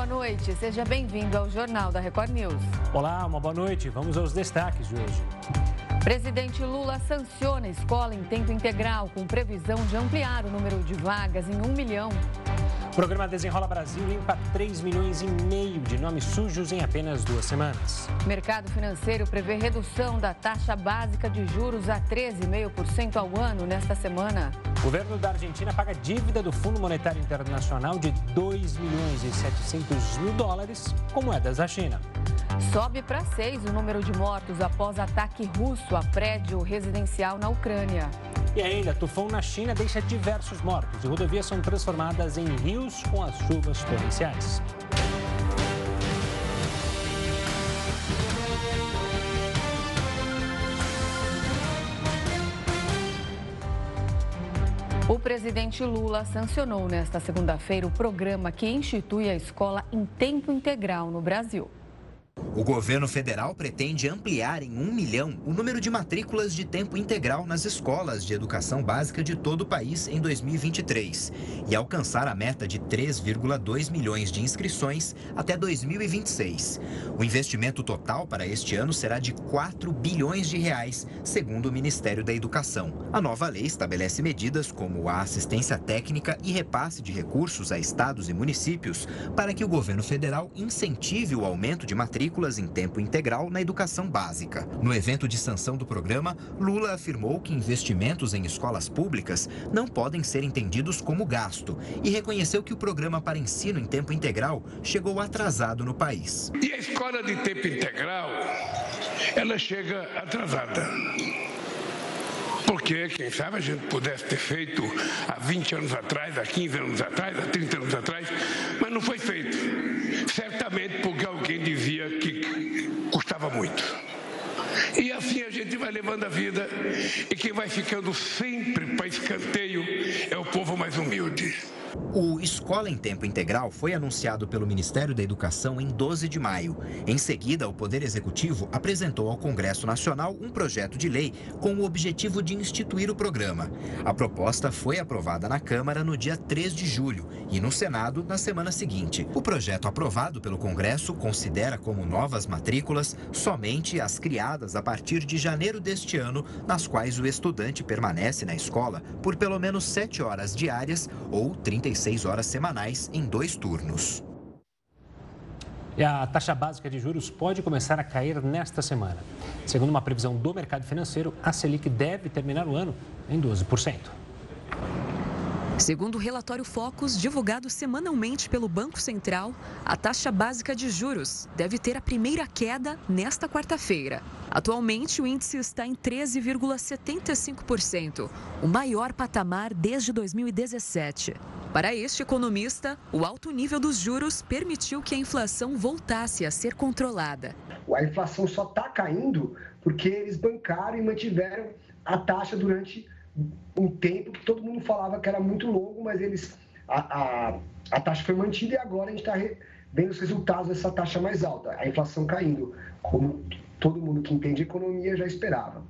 boa noite. Seja bem-vindo ao Jornal da Record News. Olá, uma boa noite. Vamos aos destaques de hoje. Presidente Lula sanciona escola em tempo integral com previsão de ampliar o número de vagas em um milhão. O programa Desenrola Brasil limpa 3 milhões e meio de nomes sujos em apenas duas semanas. Mercado financeiro prevê redução da taxa básica de juros a 13,5% ao ano nesta semana. O governo da Argentina paga dívida do Fundo Monetário Internacional de 2 milhões e 700 mil dólares com moedas da China. Sobe para seis o número de mortos após ataque russo a prédio residencial na Ucrânia. E ainda, tufão na China deixa diversos mortos e rodovias são transformadas em rios com as chuvas torrenciais. O presidente Lula sancionou nesta segunda-feira o programa que institui a escola em tempo integral no Brasil. O governo federal pretende ampliar em um milhão o número de matrículas de tempo integral nas escolas de educação básica de todo o país em 2023 e alcançar a meta de 3,2 milhões de inscrições até 2026. O investimento total para este ano será de 4 bilhões de reais, segundo o Ministério da Educação. A nova lei estabelece medidas como a assistência técnica e repasse de recursos a estados e municípios para que o governo federal incentive o aumento de matrículas matrículas em tempo integral na educação básica. No evento de sanção do programa, Lula afirmou que investimentos em escolas públicas não podem ser entendidos como gasto e reconheceu que o programa para ensino em tempo integral chegou atrasado no país. E a escola de tempo integral, ela chega atrasada. Porque, quem sabe, a gente pudesse ter feito há 20 anos atrás, há 15 anos atrás, há 30 anos atrás, mas não foi feito. Certamente porque alguém dizia que custava muito. E assim a gente vai levando a vida, e quem vai ficando sempre para escanteio é o povo mais humilde. O Escola em Tempo Integral foi anunciado pelo Ministério da Educação em 12 de maio. Em seguida, o Poder Executivo apresentou ao Congresso Nacional um projeto de lei com o objetivo de instituir o programa. A proposta foi aprovada na Câmara no dia 3 de julho e no Senado na semana seguinte. O projeto aprovado pelo Congresso considera como novas matrículas somente as criadas a partir de janeiro deste ano, nas quais o estudante permanece na escola por pelo menos 7 horas diárias ou 30 36 horas semanais em dois turnos. E a taxa básica de juros pode começar a cair nesta semana. Segundo uma previsão do mercado financeiro, a Selic deve terminar o ano em 12%. Segundo o relatório Focus, divulgado semanalmente pelo Banco Central, a taxa básica de juros deve ter a primeira queda nesta quarta-feira. Atualmente, o índice está em 13,75%, o maior patamar desde 2017. Para este economista, o alto nível dos juros permitiu que a inflação voltasse a ser controlada. A inflação só está caindo porque eles bancaram e mantiveram a taxa durante um tempo que todo mundo falava que era muito longo, mas eles a, a, a taxa foi mantida e agora a gente está vendo os resultados dessa taxa mais alta, a inflação caindo, como todo mundo que entende economia já esperava.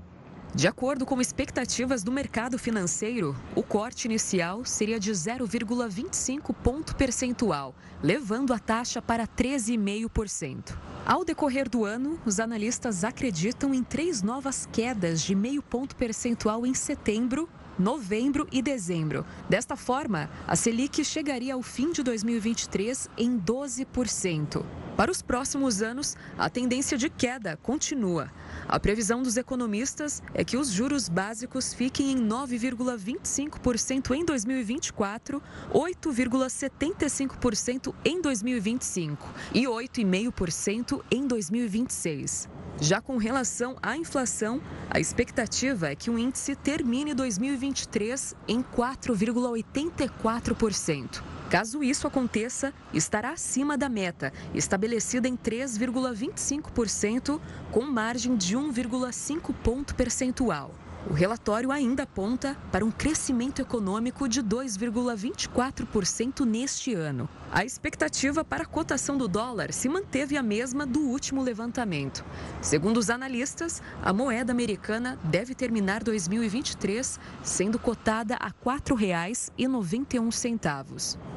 De acordo com expectativas do mercado financeiro, o corte inicial seria de 0,25 ponto percentual, levando a taxa para 13,5%. Ao decorrer do ano, os analistas acreditam em três novas quedas de meio ponto percentual em setembro, novembro e dezembro. Desta forma, a Selic chegaria ao fim de 2023 em 12%. Para os próximos anos, a tendência de queda continua. A previsão dos economistas é que os juros básicos fiquem em 9,25% em 2024, 8,75% em 2025 e 8,5% em 2026. Já com relação à inflação, a expectativa é que o índice termine 2023 em 4,84%. Caso isso aconteça, estará acima da meta, estabelecida em 3,25%, com margem de 1,5 ponto percentual. O relatório ainda aponta para um crescimento econômico de 2,24% neste ano. A expectativa para a cotação do dólar se manteve a mesma do último levantamento. Segundo os analistas, a moeda americana deve terminar 2023 sendo cotada a R$ 4,91.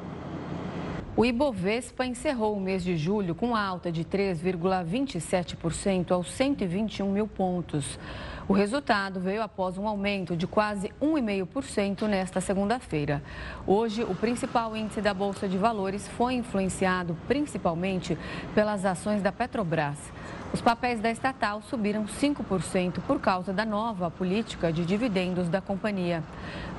O Ibovespa encerrou o mês de julho com alta de 3,27% aos 121 mil pontos. O resultado veio após um aumento de quase 1,5% nesta segunda-feira. Hoje, o principal índice da Bolsa de Valores foi influenciado principalmente pelas ações da Petrobras. Os papéis da estatal subiram 5% por causa da nova política de dividendos da companhia.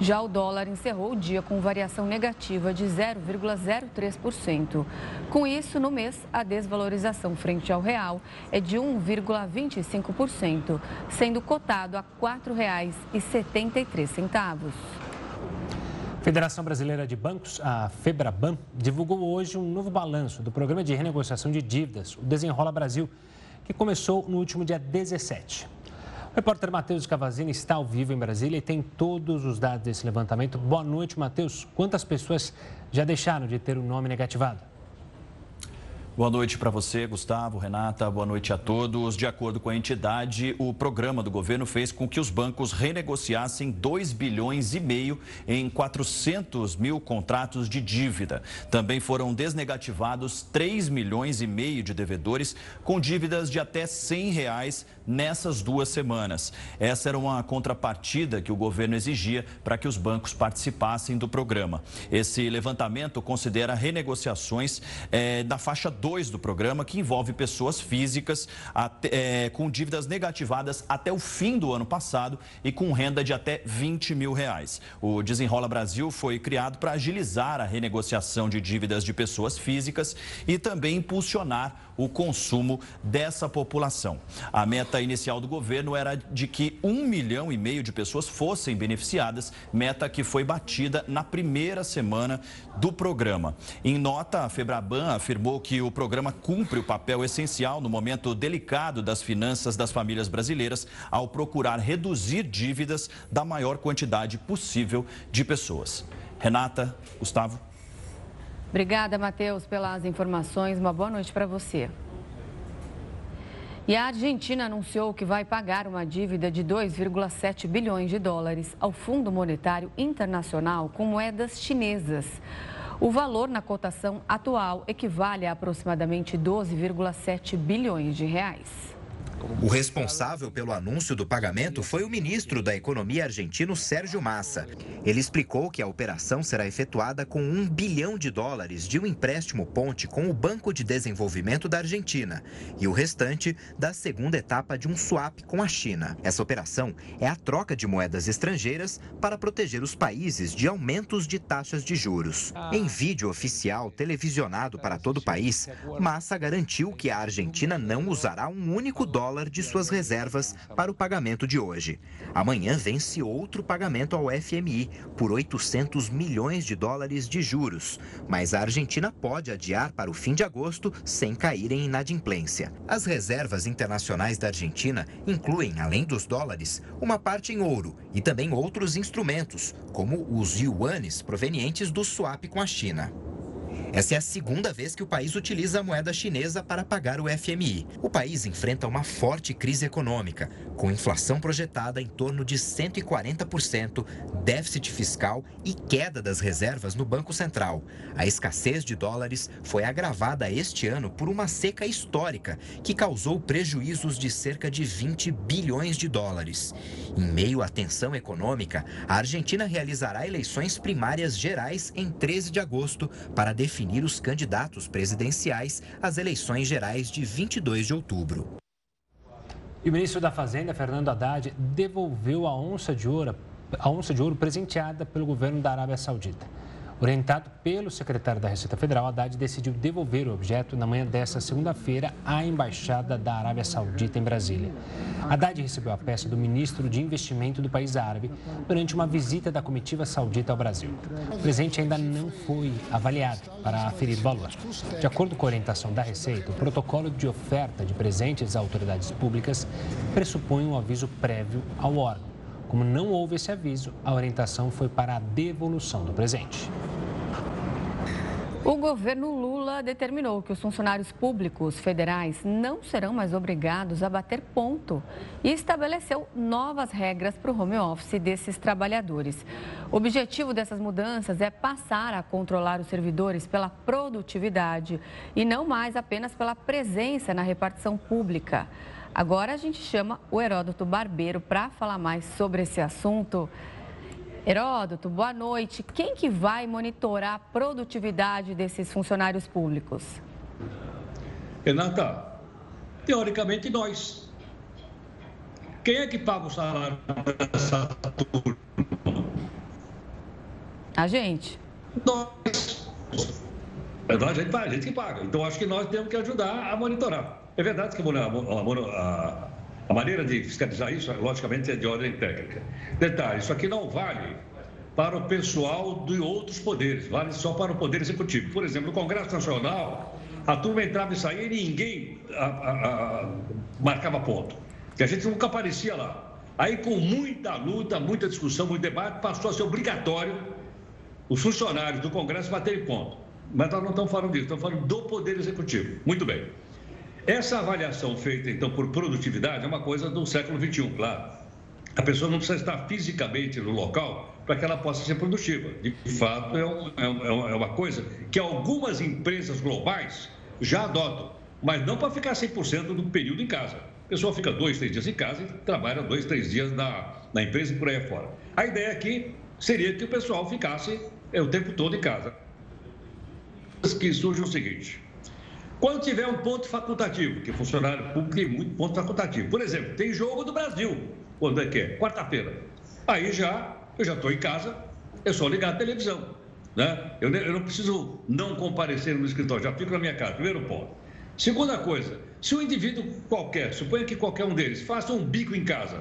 Já o dólar encerrou o dia com variação negativa de 0,03%. Com isso, no mês, a desvalorização frente ao real é de 1,25%, sendo cotado a R$ 4,73. A Federação Brasileira de Bancos, a FEBRABAN, divulgou hoje um novo balanço do programa de renegociação de dívidas, o Desenrola Brasil que começou no último dia 17. O repórter Matheus Cavazini está ao vivo em Brasília e tem todos os dados desse levantamento. Boa noite, Matheus. Quantas pessoas já deixaram de ter o nome negativado? Boa noite para você, Gustavo, Renata. Boa noite a todos. De acordo com a entidade, o programa do governo fez com que os bancos renegociassem 2 bilhões e meio em 400 mil contratos de dívida. Também foram desnegativados 3 milhões e meio de devedores com dívidas de até 100 reais nessas duas semanas. Essa era uma contrapartida que o governo exigia para que os bancos participassem do programa. Esse levantamento considera renegociações é, da faixa 2 do programa, que envolve pessoas físicas até, é, com dívidas negativadas até o fim do ano passado e com renda de até 20 mil reais. O Desenrola Brasil foi criado para agilizar a renegociação de dívidas de pessoas físicas e também impulsionar o consumo dessa população. A meta inicial do governo era de que um milhão e meio de pessoas fossem beneficiadas, meta que foi batida na primeira semana do programa. Em nota, a Febraban afirmou que o programa cumpre o papel essencial no momento delicado das finanças das famílias brasileiras ao procurar reduzir dívidas da maior quantidade possível de pessoas. Renata, Gustavo. Obrigada, Matheus, pelas informações. Uma boa noite para você. E a Argentina anunciou que vai pagar uma dívida de 2,7 bilhões de dólares ao Fundo Monetário Internacional com moedas chinesas. O valor na cotação atual equivale a aproximadamente 12,7 bilhões de reais. O responsável pelo anúncio do pagamento foi o ministro da Economia argentino Sérgio Massa. Ele explicou que a operação será efetuada com um bilhão de dólares de um empréstimo ponte com o Banco de Desenvolvimento da Argentina e o restante da segunda etapa de um swap com a China. Essa operação é a troca de moedas estrangeiras para proteger os países de aumentos de taxas de juros. Em vídeo oficial televisionado para todo o país, Massa garantiu que a Argentina não usará um único dólar dólar de suas reservas para o pagamento de hoje. Amanhã vence outro pagamento ao FMI por 800 milhões de dólares de juros, mas a Argentina pode adiar para o fim de agosto sem cair em inadimplência. As reservas internacionais da Argentina incluem, além dos dólares, uma parte em ouro e também outros instrumentos, como os yuanes provenientes do swap com a China. Essa é a segunda vez que o país utiliza a moeda chinesa para pagar o FMI. O país enfrenta uma forte crise econômica, com inflação projetada em torno de 140%, déficit fiscal e queda das reservas no Banco Central. A escassez de dólares foi agravada este ano por uma seca histórica que causou prejuízos de cerca de 20 bilhões de dólares. Em meio à tensão econômica, a Argentina realizará eleições primárias gerais em 13 de agosto para definir definir os candidatos presidenciais às eleições gerais de 22 de outubro. E o ministro da Fazenda, Fernando Haddad, devolveu a onça de ouro, a onça de ouro presenteada pelo governo da Arábia Saudita. Orientado pelo secretário da Receita Federal, Haddad decidiu devolver o objeto na manhã desta segunda-feira à Embaixada da Arábia Saudita em Brasília. Haddad recebeu a peça do ministro de Investimento do país árabe durante uma visita da comitiva saudita ao Brasil. O presente ainda não foi avaliado para aferir valor. De acordo com a orientação da Receita, o protocolo de oferta de presentes a autoridades públicas pressupõe um aviso prévio ao órgão. Como não houve esse aviso, a orientação foi para a devolução do presente. O governo Lula determinou que os funcionários públicos federais não serão mais obrigados a bater ponto e estabeleceu novas regras para o home office desses trabalhadores. O objetivo dessas mudanças é passar a controlar os servidores pela produtividade e não mais apenas pela presença na repartição pública. Agora a gente chama o Heródoto Barbeiro para falar mais sobre esse assunto. Heródoto, boa noite. Quem que vai monitorar a produtividade desses funcionários públicos? Renata, teoricamente nós. Quem é que paga o salário dessa turma? A gente. Nós. É a gente, a gente que paga. Então acho que nós temos que ajudar a monitorar. É verdade que a, a, maneira de fiscalizar isso, logicamente, é de ordem técnica. Detalhe: isso aqui não vale para o pessoal de outros poderes, vale só para o Poder Executivo. Por exemplo, no Congresso Nacional, a turma entrava e saía e ninguém a, a, a, marcava ponto. Que a gente nunca aparecia lá. Aí, com muita luta, muita discussão, muito debate, passou a ser obrigatório os funcionários do Congresso baterem ponto. Mas nós não estamos falando disso, estamos falando do Poder Executivo. Muito bem. Essa avaliação feita, então, por produtividade é uma coisa do século XXI, claro. A pessoa não precisa estar fisicamente no local para que ela possa ser produtiva. De fato, é, é, um, é uma coisa que algumas empresas globais já adotam, mas não para ficar 100% do período em casa. A pessoa fica dois, três dias em casa e trabalha dois, três dias na, na empresa e por aí fora. A ideia aqui seria que o pessoal ficasse é, o tempo todo em casa. Que surge o seguinte: quando tiver um ponto facultativo, que funcionário público tem muito ponto facultativo. Por exemplo, tem jogo do Brasil. Quando é que é? Quarta-feira. Aí já, eu já estou em casa, é só ligar a televisão. Né? Eu, eu não preciso não comparecer no escritório, já fico na minha casa. Primeiro ponto. Segunda coisa, se um indivíduo qualquer, suponha que qualquer um deles, faça um bico em casa.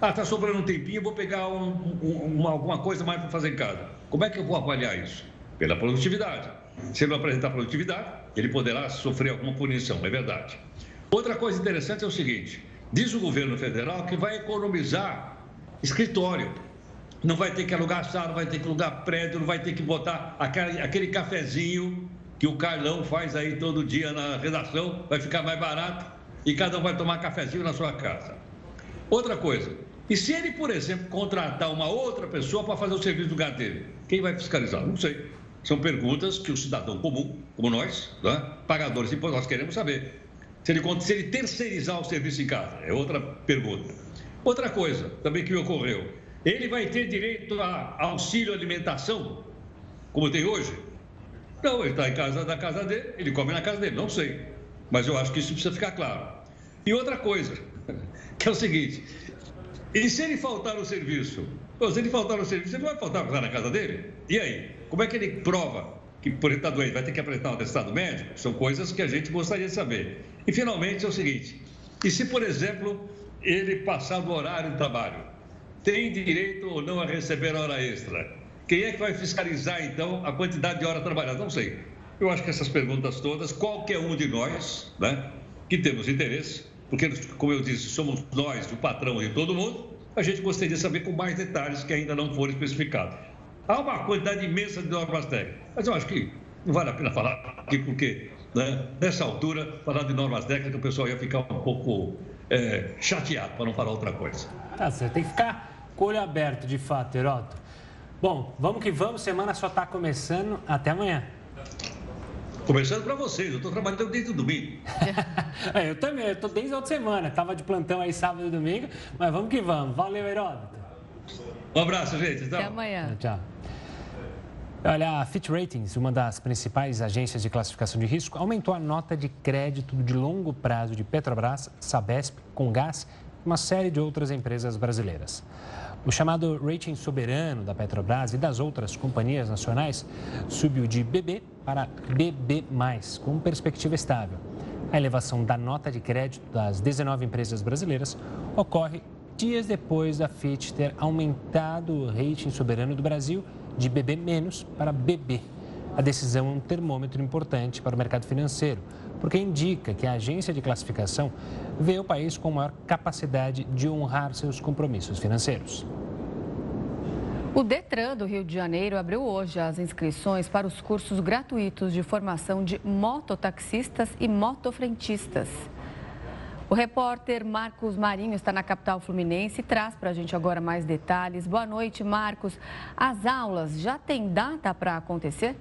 Ah, está sobrando um tempinho, vou pegar um, um, uma, alguma coisa mais para fazer em casa. Como é que eu vou avaliar isso? Pela produtividade. Se ele não apresentar produtividade, ele poderá sofrer alguma punição, é verdade. Outra coisa interessante é o seguinte: diz o governo federal que vai economizar escritório. Não vai ter que alugar sala, não vai ter que alugar prédio, não vai ter que botar aquele, cafezinho que o Carlão faz aí todo dia na redação, vai ficar mais barato e cada um vai tomar cafezinho na sua casa. Outra coisa, e se ele, por exemplo, contratar uma outra pessoa para fazer o serviço do lugar dele, quem vai fiscalizar? Não sei. São perguntas que o cidadão comum, como nós, né, pagadores de impostos, nós queremos saber. Se ele, se ele terceirizar o serviço em casa, é outra pergunta. Outra coisa também que me ocorreu: ele vai ter direito a auxílio alimentação, como tem hoje? Não, ele está em casa da casa dele, ele come na casa dele, não sei. Mas eu acho que isso precisa ficar claro. E outra coisa, que é o seguinte: e se ele faltar no serviço? se ele faltar no serviço, ele vai faltar na casa dele? E aí? Como é que ele prova que por estar doente vai ter que apresentar um atestado médico? São coisas que a gente gostaria de saber. E finalmente é o seguinte: e se, por exemplo, ele passar do horário de trabalho, tem direito ou não a receber hora extra? Quem é que vai fiscalizar então a quantidade de horas trabalhadas? Não sei. Eu acho que essas perguntas todas, qualquer um de nós, né, que temos interesse, porque, como eu disse, somos nós o patrão de todo mundo, a gente gostaria de saber com mais detalhes que ainda não foram especificados. Há uma quantidade imensa de normas técnicas, mas eu acho que não vale a pena falar aqui, porque né, nessa altura, falar de normas técnicas, o pessoal ia ficar um pouco é, chateado, para não falar outra coisa. Tá você tem que ficar com o olho aberto, de fato, Heroto. Bom, vamos que vamos, semana só está começando. Até amanhã. Começando para vocês, eu estou trabalhando desde o domingo. é, eu também, eu estou desde a outra semana. Estava de plantão aí sábado e domingo, mas vamos que vamos. Valeu, Heródoto. Um abraço, gente. Até amanhã. Tchau. Olha, a Fitch Ratings, uma das principais agências de classificação de risco, aumentou a nota de crédito de longo prazo de Petrobras, Sabesp, Comgás e uma série de outras empresas brasileiras. O chamado rating soberano da Petrobras e das outras companhias nacionais subiu de BB para BB, com perspectiva estável. A elevação da nota de crédito das 19 empresas brasileiras ocorre dias depois da Fitch ter aumentado o rating soberano do Brasil de BB- para BB. A decisão é um termômetro importante para o mercado financeiro, porque indica que a agência de classificação vê o país com maior capacidade de honrar seus compromissos financeiros. O Detran do Rio de Janeiro abriu hoje as inscrições para os cursos gratuitos de formação de mototaxistas e motofrentistas. O repórter Marcos Marinho está na capital fluminense e traz para a gente agora mais detalhes. Boa noite, Marcos. As aulas já têm data para acontecer?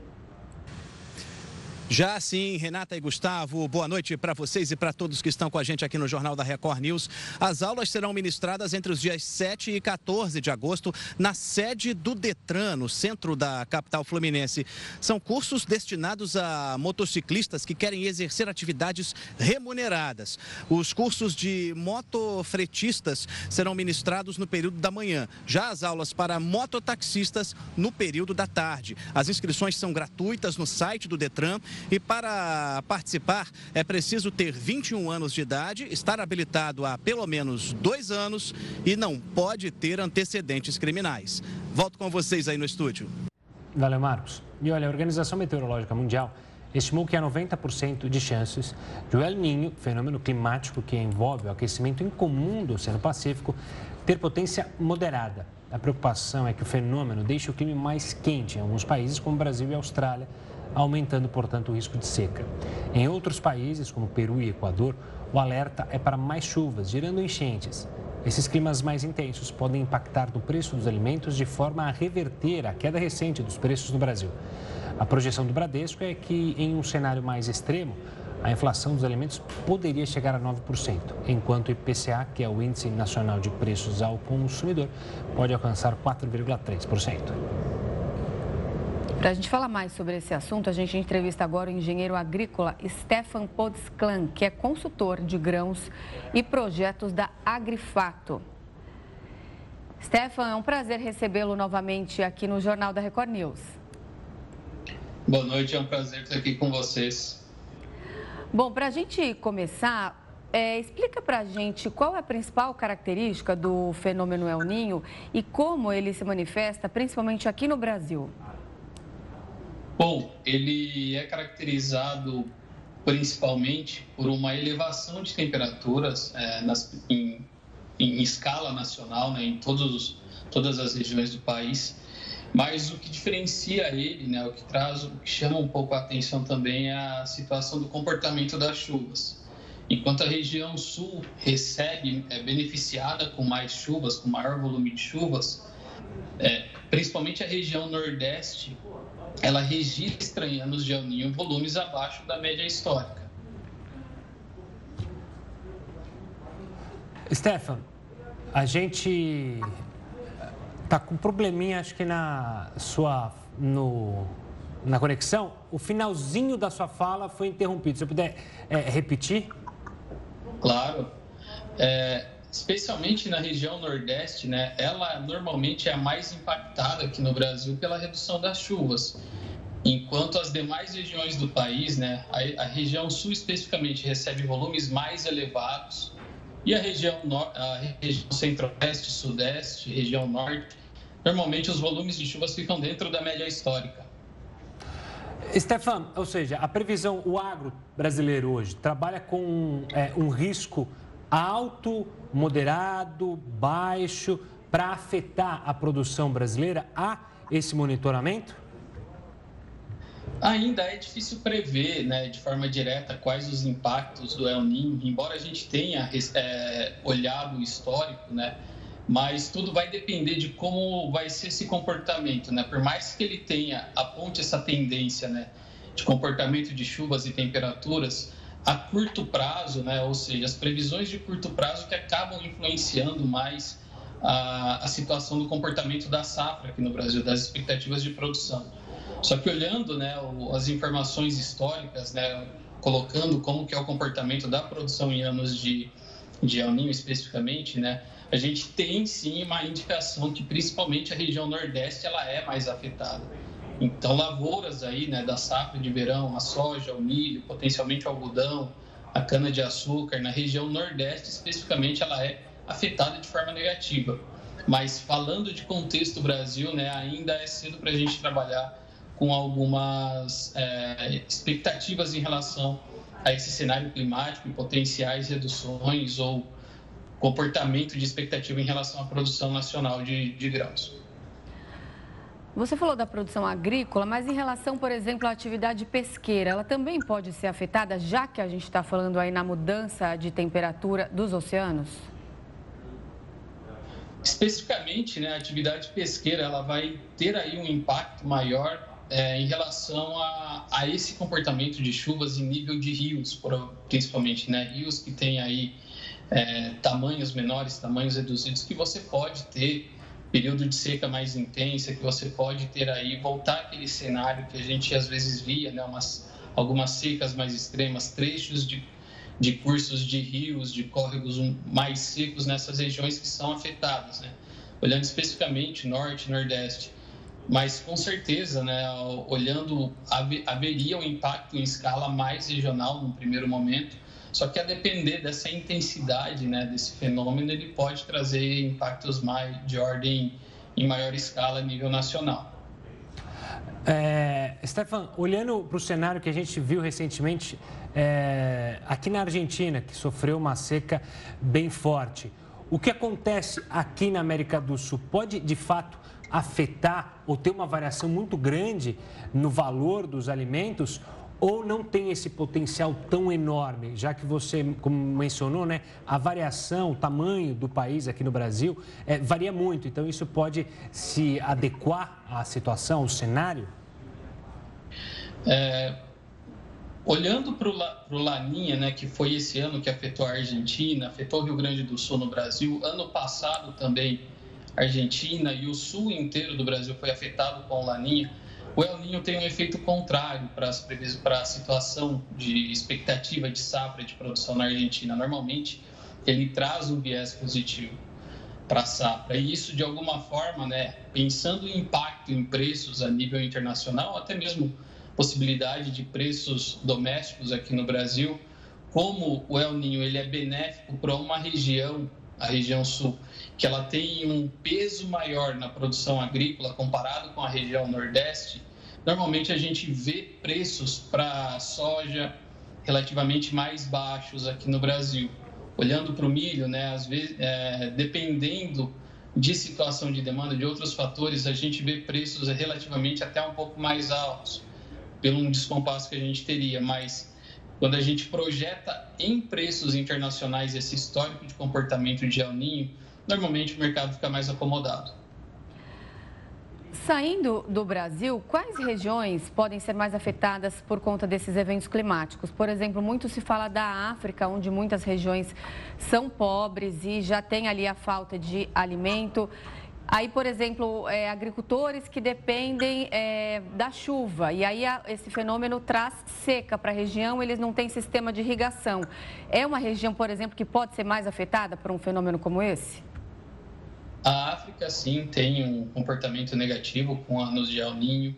Já sim, Renata e Gustavo, boa noite para vocês e para todos que estão com a gente aqui no Jornal da Record News. As aulas serão ministradas entre os dias 7 e 14 de agosto na sede do Detran, no centro da capital fluminense. São cursos destinados a motociclistas que querem exercer atividades remuneradas. Os cursos de motofretistas serão ministrados no período da manhã, já as aulas para mototaxistas no período da tarde. As inscrições são gratuitas no site do Detran e para participar é preciso ter 21 anos de idade, estar habilitado há pelo menos dois anos e não pode ter antecedentes criminais. Volto com vocês aí no estúdio. Valeu, Marcos. E olha, a Organização Meteorológica Mundial estimou que há 90% de chances de o El Niño, fenômeno climático que envolve o aquecimento incomum do Oceano Pacífico, ter potência moderada. A preocupação é que o fenômeno deixe o clima mais quente em alguns países, como Brasil e Austrália, aumentando, portanto, o risco de seca. Em outros países, como Peru e Equador, o alerta é para mais chuvas, gerando enchentes. Esses climas mais intensos podem impactar no preço dos alimentos de forma a reverter a queda recente dos preços no Brasil. A projeção do Bradesco é que, em um cenário mais extremo, a inflação dos alimentos poderia chegar a 9%, enquanto o IPCA, que é o Índice Nacional de Preços ao Consumidor, pode alcançar 4,3%. Para a gente falar mais sobre esse assunto, a gente entrevista agora o engenheiro agrícola Stefan Podsklan, que é consultor de grãos e projetos da Agrifato. Stefan, é um prazer recebê-lo novamente aqui no Jornal da Record News. Boa noite, é um prazer estar aqui com vocês. Bom, para a gente começar, é, explica para a gente qual é a principal característica do fenômeno El Ninho e como ele se manifesta, principalmente aqui no Brasil. Bom, ele é caracterizado principalmente por uma elevação de temperaturas é, nas, em, em, escala nacional, né, em todos, todas as regiões do país. Mas o que diferencia ele, né, o que traz, o que chama um pouco a atenção também é a situação do comportamento das chuvas. Enquanto a região sul recebe, é beneficiada com mais chuvas, com maior volume de chuvas, é, principalmente a região nordeste ela registra em anos de El volumes abaixo da média histórica. Stefan, a gente tá com um probleminha, acho que na sua no, na conexão. O finalzinho da sua fala foi interrompido. Se você puder é, repetir? Claro. É, especialmente na região Nordeste, né, ela normalmente é a mais impactada aqui no Brasil pela redução das chuvas. Enquanto as demais regiões do país, né, a, a região Sul especificamente recebe volumes mais elevados e a região, a região Centro-Oeste, Sudeste, região Norte, normalmente os volumes de chuvas ficam dentro da média histórica. Stefan, ou seja, a previsão, o agro brasileiro hoje trabalha com é, um risco alto, moderado, baixo, para afetar a produção brasileira? Há esse monitoramento? Ainda é difícil prever né, de forma direta quais os impactos do El Niño, embora a gente tenha é, olhado o histórico, né, mas tudo vai depender de como vai ser esse comportamento. Né? Por mais que ele tenha, aponte essa tendência né, de comportamento de chuvas e temperaturas, a curto prazo, né? ou seja, as previsões de curto prazo que acabam influenciando mais a, a situação do comportamento da safra aqui no Brasil, das expectativas de produção. Só que olhando né, as informações históricas, né, colocando como que é o comportamento da produção em anos de, de El Niño especificamente, né, a gente tem sim uma indicação que principalmente a região Nordeste ela é mais afetada. Então, lavouras aí, né, da safra de verão, a soja, o milho, potencialmente o algodão, a cana-de-açúcar, na região Nordeste especificamente, ela é afetada de forma negativa. Mas falando de contexto Brasil, né, ainda é cedo para a gente trabalhar com algumas é, expectativas em relação a esse cenário climático e potenciais reduções ou comportamento de expectativa em relação à produção nacional de, de grãos. Você falou da produção agrícola, mas em relação, por exemplo, à atividade pesqueira, ela também pode ser afetada, já que a gente está falando aí na mudança de temperatura dos oceanos? Especificamente, né, a atividade pesqueira ela vai ter aí um impacto maior é, em relação a, a, esse comportamento de chuvas em nível de rios, principalmente, né, rios que têm aí é, tamanhos menores, tamanhos reduzidos, que você pode ter período de seca mais intensa, que você pode ter aí, voltar aquele cenário que a gente às vezes via, né, umas, algumas secas mais extremas, trechos de, de cursos de rios, de córregos mais secos nessas regiões que são afetadas, né? Olhando especificamente norte, nordeste, mas com certeza, né, olhando, haveria um impacto em escala mais regional no primeiro momento, só que a depender dessa intensidade né, desse fenômeno, ele pode trazer impactos mais, de ordem em maior escala a nível nacional. É, Stefan, olhando para o cenário que a gente viu recentemente é, aqui na Argentina, que sofreu uma seca bem forte, o que acontece aqui na América do Sul pode de fato afetar ou ter uma variação muito grande no valor dos alimentos? Ou não tem esse potencial tão enorme, já que você, como mencionou, né, a variação, o tamanho do país aqui no Brasil é, varia muito, então isso pode se adequar à situação, ao cenário? É, olhando para o Laninha, né, que foi esse ano que afetou a Argentina, afetou o Rio Grande do Sul no Brasil, ano passado também Argentina e o sul inteiro do Brasil foi afetado com o Laninha o El Ninho tem um efeito contrário para a situação de expectativa de safra de produção na Argentina. Normalmente, ele traz um viés positivo para a safra. E isso, de alguma forma, né, pensando em impacto em preços a nível internacional, até mesmo possibilidade de preços domésticos aqui no Brasil, como o El Ninho ele é benéfico para uma região, a região sul, que ela tem um peso maior na produção agrícola comparado com a região nordeste, normalmente a gente vê preços para soja relativamente mais baixos aqui no Brasil. Olhando para o milho, né, às vezes, é, dependendo de situação de demanda, de outros fatores, a gente vê preços relativamente até um pouco mais altos, pelo um descompasso que a gente teria. Mas quando a gente projeta em preços internacionais esse histórico de comportamento de El Ninho, normalmente o mercado fica mais acomodado. Saindo do Brasil, quais regiões podem ser mais afetadas por conta desses eventos climáticos? Por exemplo, muito se fala da África, onde muitas regiões são pobres e já tem ali a falta de alimento. Aí, por exemplo, é, agricultores que dependem é, da chuva, e aí a, esse fenômeno traz seca para a região, eles não têm sistema de irrigação. É uma região, por exemplo, que pode ser mais afetada por um fenômeno como esse? A África, sim, tem um comportamento negativo com anos de El Ninho.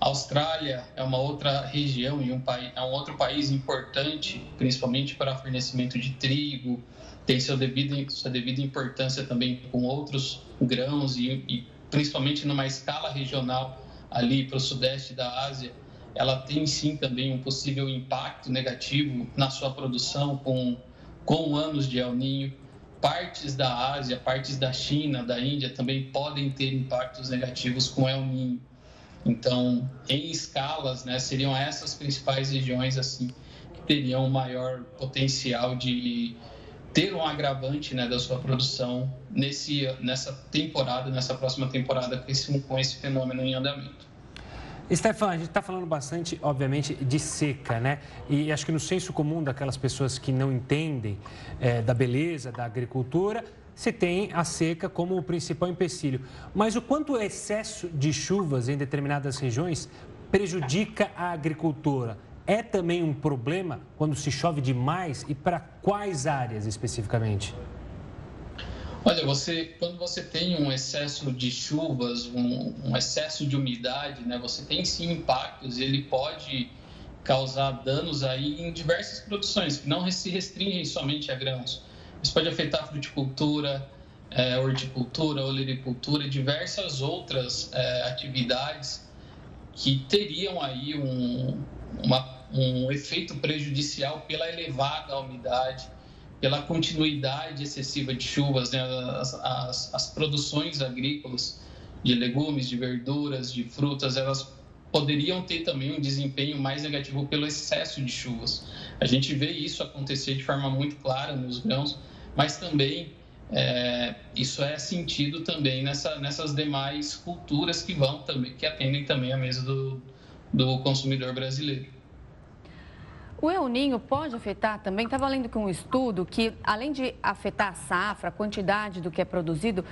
A Austrália é uma outra região e um, é um outro país importante, principalmente para fornecimento de trigo, tem seu devido, sua devida importância também com outros grãos e, e principalmente numa escala regional ali para o sudeste da Ásia, ela tem sim também um possível impacto negativo na sua produção com, com anos de El Ninho partes da Ásia, partes da China, da Índia também podem ter impactos negativos com El Niño. Então, em escalas, né, seriam essas principais regiões assim que teriam maior potencial de ter um agravante né, da sua produção nesse, nessa temporada, nessa próxima temporada com esse, com esse fenômeno em andamento. Stefan, a gente está falando bastante, obviamente, de seca, né? E acho que no senso comum daquelas pessoas que não entendem é, da beleza da agricultura, você tem a seca como o principal empecilho. Mas o quanto o excesso de chuvas em determinadas regiões prejudica a agricultura? É também um problema quando se chove demais e para quais áreas especificamente? Olha, você, quando você tem um excesso de chuvas, um, um, excesso de umidade, né, você tem sim impactos e ele pode causar danos aí em diversas produções, que não se restringem somente a grãos. Isso pode afetar a fruticultura, é, horticultura, olericultura e diversas outras é, atividades que teriam aí um, uma, um efeito prejudicial pela elevada umidade pela continuidade excessiva de chuvas, né, as, as, as, produções agrícolas de legumes, de verduras, de frutas, elas poderiam ter também um desempenho mais negativo pelo excesso de chuvas. A gente vê isso acontecer de forma muito clara nos grãos, mas também é, isso é sentido também nessa, nessas demais culturas que vão também, que atendem também a mesa do, do consumidor brasileiro. O El Ninho pode afetar também, estava lendo com um estudo que, além de afetar a safra, a quantidade do que é produzido,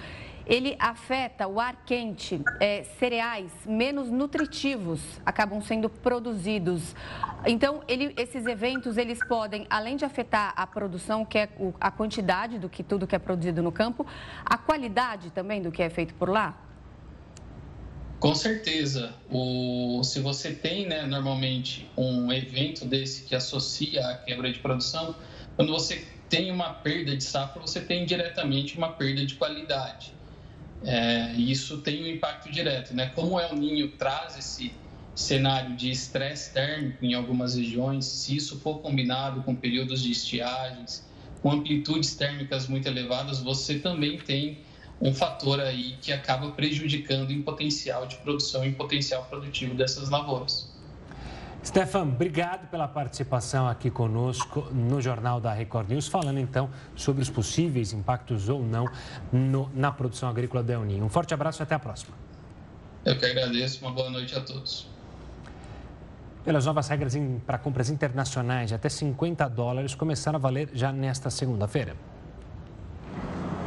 ele afeta o ar quente, é, cereais menos nutritivos acabam sendo produzidos. Então, ele, esses eventos, eles podem, além de afetar a produção, que é a quantidade do que tudo que é produzido no campo, a qualidade também do que é feito por lá? Com certeza. O, se você tem, né, normalmente, um evento desse que associa a quebra de produção, quando você tem uma perda de safra, você tem diretamente uma perda de qualidade. É, isso tem um impacto direto. Né? Como o Ninho traz esse cenário de estresse térmico em algumas regiões, se isso for combinado com períodos de estiagens, com amplitudes térmicas muito elevadas, você também tem um fator aí que acaba prejudicando em potencial de produção, em potencial produtivo dessas lavouras. Stefan, obrigado pela participação aqui conosco no Jornal da Record News, falando então sobre os possíveis impactos ou não no, na produção agrícola da Uninho. Um forte abraço e até a próxima. Eu que agradeço, uma boa noite a todos. Pelas novas regras para compras internacionais de até 50 dólares começaram a valer já nesta segunda-feira.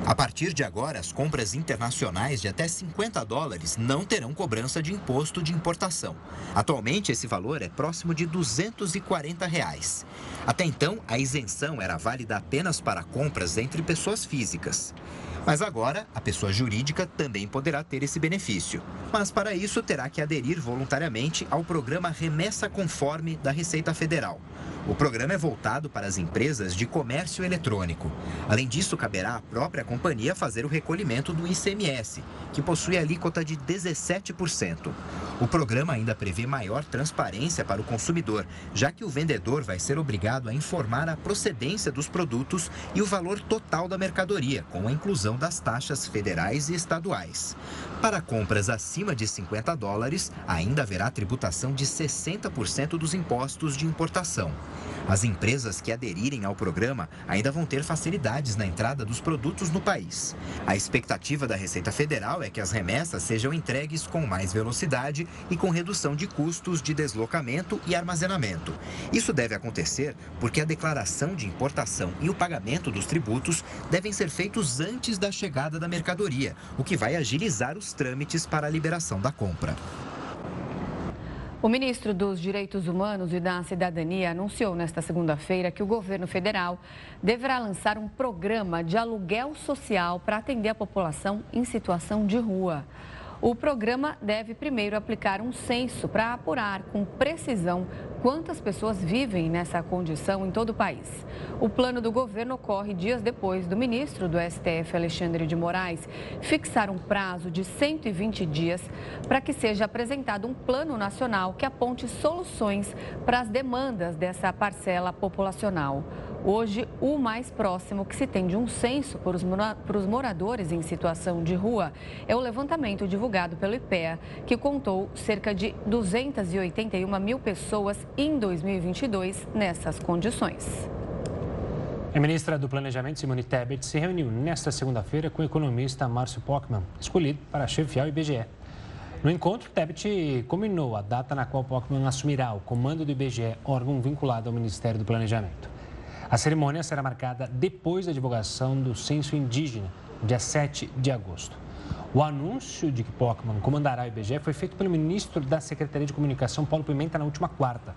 A partir de agora, as compras internacionais de até 50 dólares não terão cobrança de imposto de importação. Atualmente, esse valor é próximo de 240 reais. Até então, a isenção era válida apenas para compras entre pessoas físicas. Mas agora, a pessoa jurídica também poderá ter esse benefício. Mas para isso, terá que aderir voluntariamente ao programa Remessa Conforme da Receita Federal. O programa é voltado para as empresas de comércio eletrônico. Além disso, caberá à própria companhia fazer o recolhimento do ICMS, que possui alíquota de 17%. O programa ainda prevê maior transparência para o consumidor, já que o vendedor vai ser obrigado a informar a procedência dos produtos e o valor total da mercadoria, com a inclusão das taxas federais e estaduais. Para compras acima de 50 dólares, ainda haverá tributação de 60% dos impostos de importação. As empresas que aderirem ao programa ainda vão ter facilidades na entrada dos produtos no país. A expectativa da Receita Federal é que as remessas sejam entregues com mais velocidade e com redução de custos de deslocamento e armazenamento. Isso deve acontecer porque a declaração de importação e o pagamento dos tributos devem ser feitos antes da chegada da mercadoria, o que vai agilizar os trâmites para a liberação da compra. O ministro dos Direitos Humanos e da Cidadania anunciou nesta segunda-feira que o governo federal deverá lançar um programa de aluguel social para atender a população em situação de rua. O programa deve primeiro aplicar um censo para apurar com precisão quantas pessoas vivem nessa condição em todo o país. O plano do governo ocorre dias depois do ministro do STF, Alexandre de Moraes, fixar um prazo de 120 dias para que seja apresentado um plano nacional que aponte soluções para as demandas dessa parcela populacional. Hoje, o mais próximo que se tem de um censo para os moradores em situação de rua é o levantamento divulgado pelo IPEA, que contou cerca de 281 mil pessoas em 2022 nessas condições. A ministra do Planejamento, Simone Tebet, se reuniu nesta segunda-feira com o economista Márcio Pockmann, escolhido para chefiar o IBGE. No encontro, Tebet combinou a data na qual Pockmann assumirá o comando do IBGE, órgão vinculado ao Ministério do Planejamento. A cerimônia será marcada depois da divulgação do censo indígena, dia 7 de agosto. O anúncio de que Pockman comandará o IBGE foi feito pelo ministro da Secretaria de Comunicação, Paulo Pimenta, na última quarta.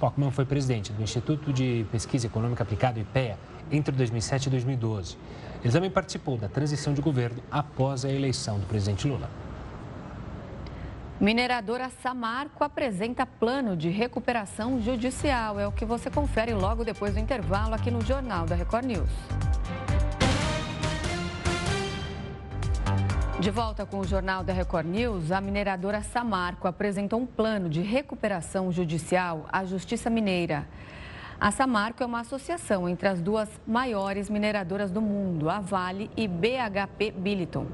Pockman foi presidente do Instituto de Pesquisa Econômica Aplicada, IPEA, entre 2007 e 2012. Ele também participou da transição de governo após a eleição do presidente Lula. Mineradora Samarco apresenta plano de recuperação judicial. É o que você confere logo depois do intervalo aqui no Jornal da Record News. De volta com o Jornal da Record News, a mineradora Samarco apresentou um plano de recuperação judicial à Justiça Mineira. A Samarco é uma associação entre as duas maiores mineradoras do mundo, a Vale e BHP Billiton.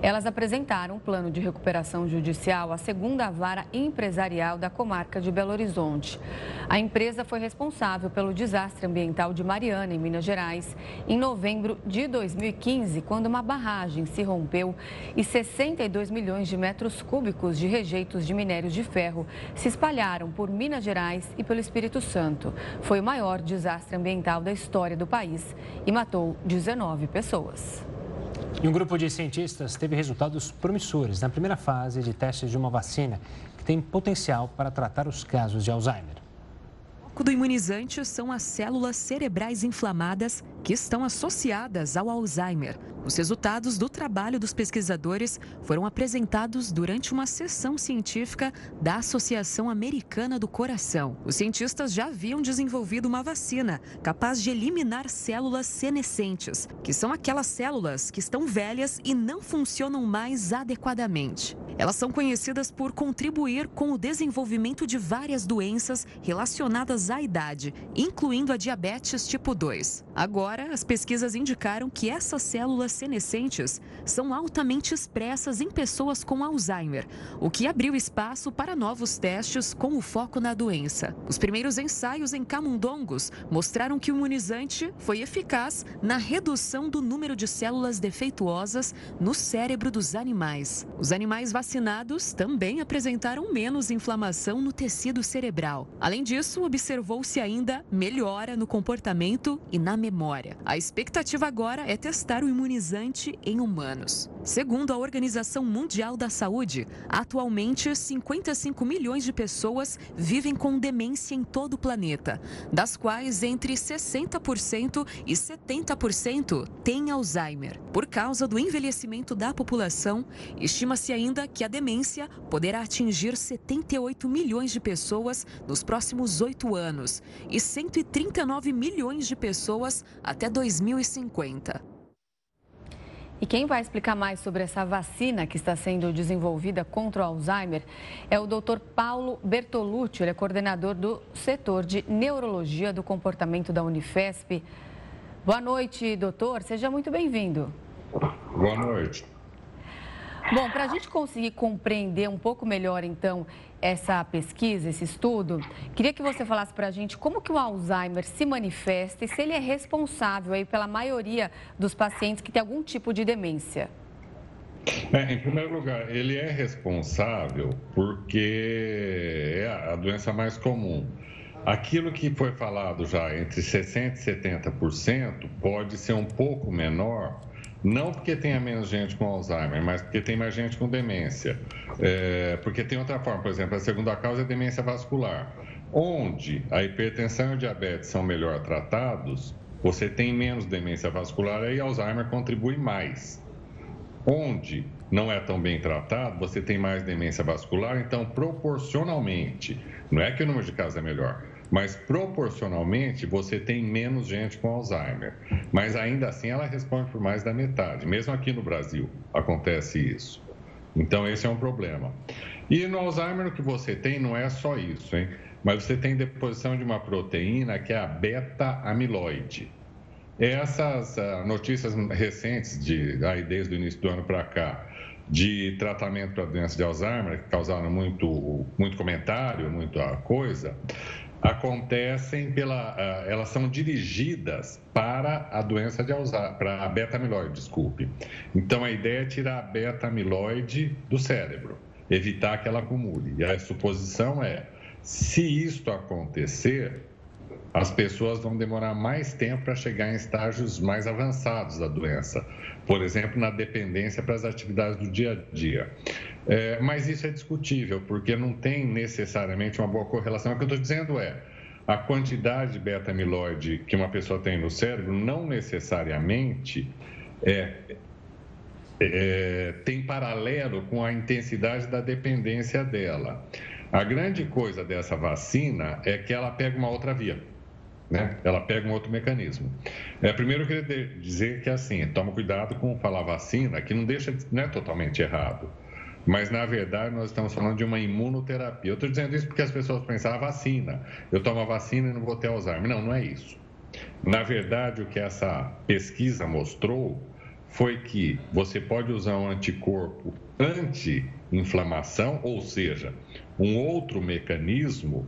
Elas apresentaram um plano de recuperação judicial à segunda vara empresarial da comarca de Belo Horizonte. A empresa foi responsável pelo desastre ambiental de Mariana, em Minas Gerais, em novembro de 2015, quando uma barragem se rompeu e 62 milhões de metros cúbicos de rejeitos de minérios de ferro se espalharam por Minas Gerais e pelo Espírito Santo. Foi uma maior desastre ambiental da história do país e matou 19 pessoas. E um grupo de cientistas teve resultados promissores na primeira fase de testes de uma vacina que tem potencial para tratar os casos de Alzheimer. O foco do imunizante são as células cerebrais inflamadas que estão associadas ao Alzheimer. Os resultados do trabalho dos pesquisadores foram apresentados durante uma sessão científica da Associação Americana do Coração. Os cientistas já haviam desenvolvido uma vacina capaz de eliminar células senescentes, que são aquelas células que estão velhas e não funcionam mais adequadamente. Elas são conhecidas por contribuir com o desenvolvimento de várias doenças relacionadas à idade, incluindo a diabetes tipo 2. Agora, as pesquisas indicaram que essas células senescentes são altamente expressas em pessoas com Alzheimer, o que abriu espaço para novos testes com o foco na doença. Os primeiros ensaios em camundongos mostraram que o imunizante foi eficaz na redução do número de células defeituosas no cérebro dos animais. Os animais vacinados também apresentaram menos inflamação no tecido cerebral. Além disso, observou-se ainda melhora no comportamento e na memória. A expectativa agora é testar o imunizante imunizante em humanos. Segundo a Organização Mundial da Saúde, atualmente 55 milhões de pessoas vivem com demência em todo o planeta, das quais entre 60% e 70% têm Alzheimer. Por causa do envelhecimento da população, estima-se ainda que a demência poderá atingir 78 milhões de pessoas nos próximos oito anos e 139 milhões de pessoas até 2050. E quem vai explicar mais sobre essa vacina que está sendo desenvolvida contra o Alzheimer é o Dr. Paulo Bertolucci, ele é coordenador do setor de neurologia do comportamento da Unifesp. Boa noite, doutor. Seja muito bem-vindo. Boa noite. Bom, para a gente conseguir compreender um pouco melhor, então, essa pesquisa, esse estudo, queria que você falasse para a gente como que o Alzheimer se manifesta e se ele é responsável aí pela maioria dos pacientes que tem algum tipo de demência. É, em primeiro lugar, ele é responsável porque é a doença mais comum. Aquilo que foi falado já entre 60% e 70% pode ser um pouco menor não porque tenha menos gente com Alzheimer, mas porque tem mais gente com demência. É, porque tem outra forma, por exemplo, a segunda causa é demência vascular. Onde a hipertensão e o diabetes são melhor tratados, você tem menos demência vascular e Alzheimer contribui mais. Onde não é tão bem tratado, você tem mais demência vascular, então proporcionalmente, não é que o número de casos é melhor, mas proporcionalmente você tem menos gente com Alzheimer. Mas ainda assim ela responde por mais da metade. Mesmo aqui no Brasil acontece isso. Então esse é um problema. E no Alzheimer o que você tem não é só isso, hein? Mas você tem deposição de uma proteína que é a beta-amiloide. Essas uh, notícias recentes, de, aí desde o início do ano para cá, de tratamento para doença de Alzheimer, que causaram muito, muito comentário, muita coisa, acontecem pela, uh, elas são dirigidas para a doença de Alzheimer, para a beta-amiloide, desculpe. Então a ideia é tirar a beta-amiloide do cérebro, evitar que ela acumule. E a suposição é, se isto acontecer, as pessoas vão demorar mais tempo para chegar em estágios mais avançados da doença, por exemplo, na dependência para as atividades do dia a dia. É, mas isso é discutível, porque não tem necessariamente uma boa correlação. O que eu estou dizendo é, a quantidade de beta-amiloide que uma pessoa tem no cérebro não necessariamente é, é, tem paralelo com a intensidade da dependência dela. A grande coisa dessa vacina é que ela pega uma outra via. Né? Ela pega um outro mecanismo. É, primeiro, eu queria dizer que, assim, toma cuidado com falar vacina, que não deixa, não é totalmente errado. Mas, na verdade, nós estamos falando de uma imunoterapia. Eu estou dizendo isso porque as pessoas pensam, ah, vacina, eu tomo a vacina e não vou ter Alzheimer. Não, não é isso. Na verdade, o que essa pesquisa mostrou foi que você pode usar um anticorpo anti-inflamação, ou seja, um outro mecanismo,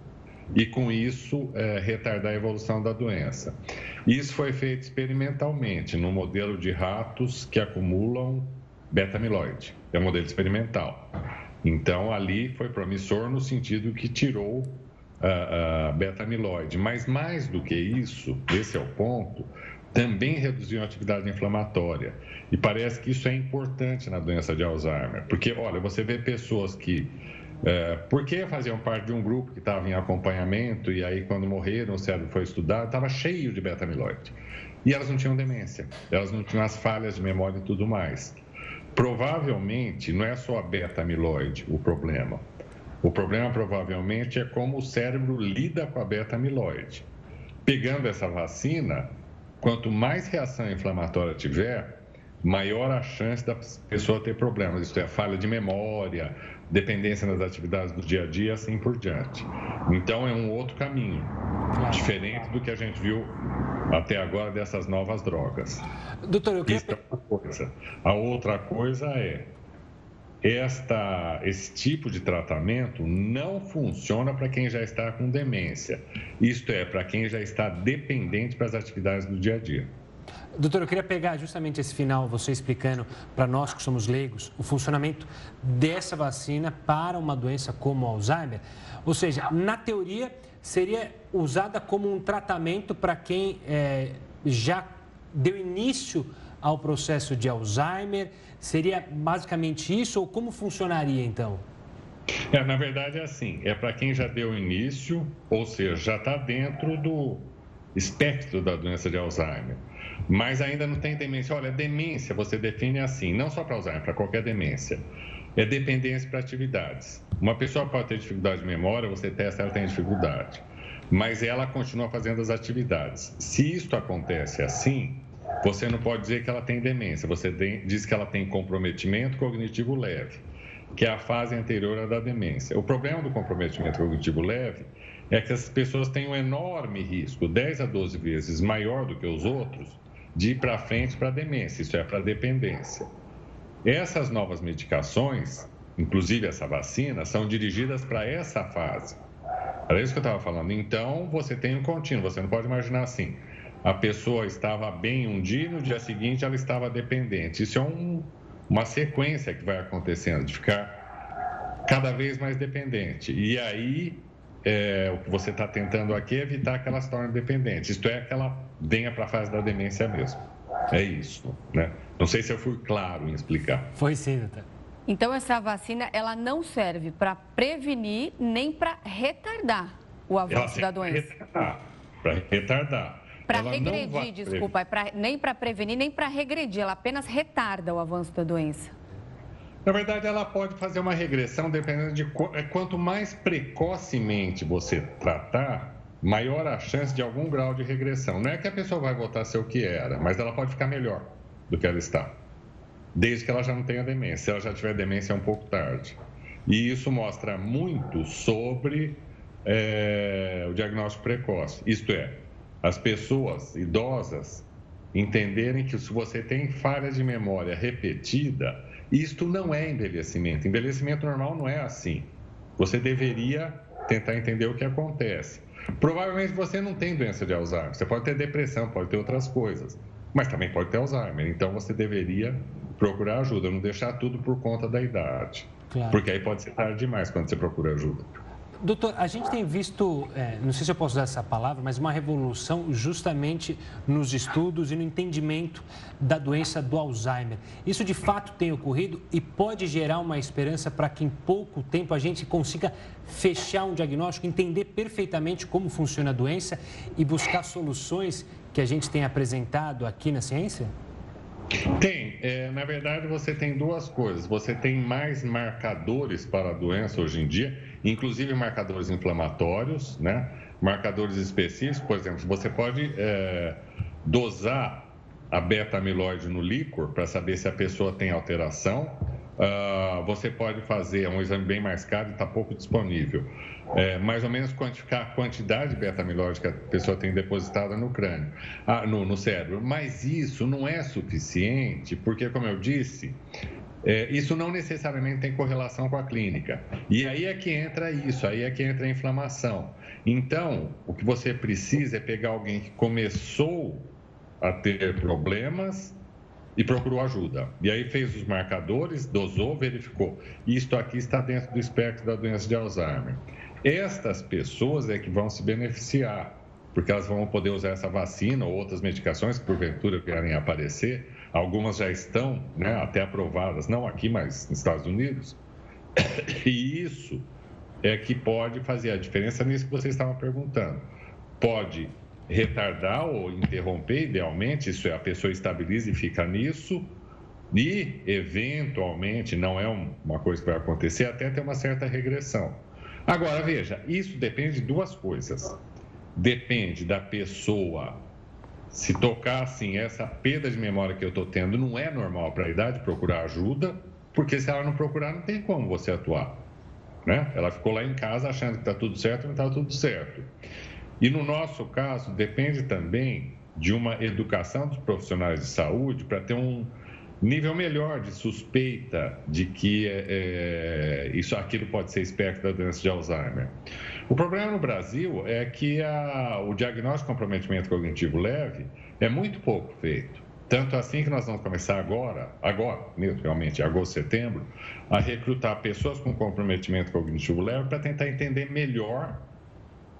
e com isso é, retardar a evolução da doença. Isso foi feito experimentalmente no modelo de ratos que acumulam beta-amiloide. É um modelo experimental. Então, ali foi promissor no sentido que tirou a, a beta-amiloide. Mas mais do que isso, esse é o ponto, também reduziu a atividade inflamatória. E parece que isso é importante na doença de Alzheimer. Porque, olha, você vê pessoas que. É, porque faziam parte de um grupo que estava em acompanhamento e aí, quando morreram, o cérebro foi estudado, estava cheio de beta-amiloide. E elas não tinham demência, elas não tinham as falhas de memória e tudo mais. Provavelmente, não é só a beta-amiloide o problema. O problema provavelmente é como o cérebro lida com a beta-amiloide. Pegando essa vacina, quanto mais reação inflamatória tiver, maior a chance da pessoa ter problemas, isto é, falha de memória, dependência nas atividades do dia a dia, assim por diante. Então é um outro caminho, diferente do que a gente viu até agora dessas novas drogas. Doutor, eu queria... Isso é uma coisa. A outra coisa é esta, esse tipo de tratamento não funciona para quem já está com demência. Isto é, para quem já está dependente para as atividades do dia a dia. Doutor, eu queria pegar justamente esse final, você explicando para nós que somos leigos, o funcionamento dessa vacina para uma doença como Alzheimer. Ou seja, na teoria, seria usada como um tratamento para quem é, já deu início ao processo de Alzheimer? Seria basicamente isso ou como funcionaria então? É, na verdade é assim, é para quem já deu início, ou seja, já está dentro do espectro da doença de Alzheimer, mas ainda não tem demência. Olha, demência você define assim, não só para Alzheimer, para qualquer demência. É dependência para atividades. Uma pessoa pode ter dificuldade de memória, você testa, ela tem dificuldade, mas ela continua fazendo as atividades. Se isto acontece assim, você não pode dizer que ela tem demência, você diz que ela tem comprometimento cognitivo leve, que é a fase anterior à da demência. O problema do comprometimento cognitivo leve é que as pessoas têm um enorme risco, 10 a 12 vezes maior do que os outros, de ir para frente para demência, isso é, para dependência. Essas novas medicações, inclusive essa vacina, são dirigidas para essa fase. Era isso que eu estava falando. Então, você tem um contínuo, você não pode imaginar assim a pessoa estava bem um dia e no dia seguinte ela estava dependente. Isso é um, uma sequência que vai acontecendo, de ficar cada vez mais dependente. E aí, é, o que você está tentando aqui é evitar que ela se torne dependente, isto é, que ela venha para a fase da demência mesmo. É isso, né? Não sei se eu fui claro em explicar. Foi sim, doutor. Então, essa vacina, ela não serve para prevenir nem para retardar o avanço da doença. Para retardar. Para regredir, desculpa, é pra, nem para prevenir, nem para regredir, ela apenas retarda o avanço da doença. Na verdade, ela pode fazer uma regressão dependendo de é, quanto mais precocemente você tratar, maior a chance de algum grau de regressão. Não é que a pessoa vai voltar a ser o que era, mas ela pode ficar melhor do que ela está, desde que ela já não tenha demência. Se ela já tiver demência, é um pouco tarde. E isso mostra muito sobre é, o diagnóstico precoce. Isto é, as pessoas idosas entenderem que se você tem falha de memória repetida, isto não é envelhecimento. Envelhecimento normal não é assim. Você deveria tentar entender o que acontece. Provavelmente você não tem doença de Alzheimer. Você pode ter depressão, pode ter outras coisas, mas também pode ter Alzheimer. Então você deveria procurar ajuda, não deixar tudo por conta da idade. Claro. Porque aí pode ser tarde demais quando você procura ajuda. Doutor, a gente tem visto, é, não sei se eu posso usar essa palavra, mas uma revolução justamente nos estudos e no entendimento da doença do Alzheimer. Isso de fato tem ocorrido e pode gerar uma esperança para que em pouco tempo a gente consiga fechar um diagnóstico, entender perfeitamente como funciona a doença e buscar soluções que a gente tem apresentado aqui na ciência? Tem. É, na verdade, você tem duas coisas. Você tem mais marcadores para a doença hoje em dia, inclusive marcadores inflamatórios, né? marcadores específicos. Por exemplo, você pode é, dosar a beta-amiloide no líquor para saber se a pessoa tem alteração Uh, você pode fazer um exame bem mais caro e está pouco disponível. É, mais ou menos quantificar a quantidade de beta-amiloide que a pessoa tem depositada no crânio, ah, no, no, cérebro. Mas isso não é suficiente, porque, como eu disse, é, isso não necessariamente tem correlação com a clínica. E aí é que entra isso, aí é que entra a inflamação. Então, o que você precisa é pegar alguém que começou a ter problemas e procurou ajuda. E aí fez os marcadores, dosou, verificou. Isto aqui está dentro do espectro da doença de Alzheimer. Estas pessoas é que vão se beneficiar, porque elas vão poder usar essa vacina ou outras medicações que porventura querem aparecer. Algumas já estão né, até aprovadas, não aqui, mas nos Estados Unidos. E isso é que pode fazer a diferença nisso que você estava perguntando. Pode retardar ou interromper, idealmente, isso é, a pessoa estabiliza e fica nisso, e, eventualmente, não é uma coisa que vai acontecer, até ter uma certa regressão. Agora, veja, isso depende de duas coisas. Depende da pessoa se tocar assim, essa perda de memória que eu estou tendo não é normal para a idade, procurar ajuda, porque se ela não procurar, não tem como você atuar. Né? Ela ficou lá em casa achando que está tudo certo não está tudo certo. E no nosso caso, depende também de uma educação dos profissionais de saúde para ter um nível melhor de suspeita de que é, isso aquilo pode ser espectro da doença de Alzheimer. O problema no Brasil é que a, o diagnóstico de comprometimento cognitivo leve é muito pouco feito. Tanto assim que nós vamos começar agora, agora mesmo, realmente, agosto, setembro, a recrutar pessoas com comprometimento cognitivo leve para tentar entender melhor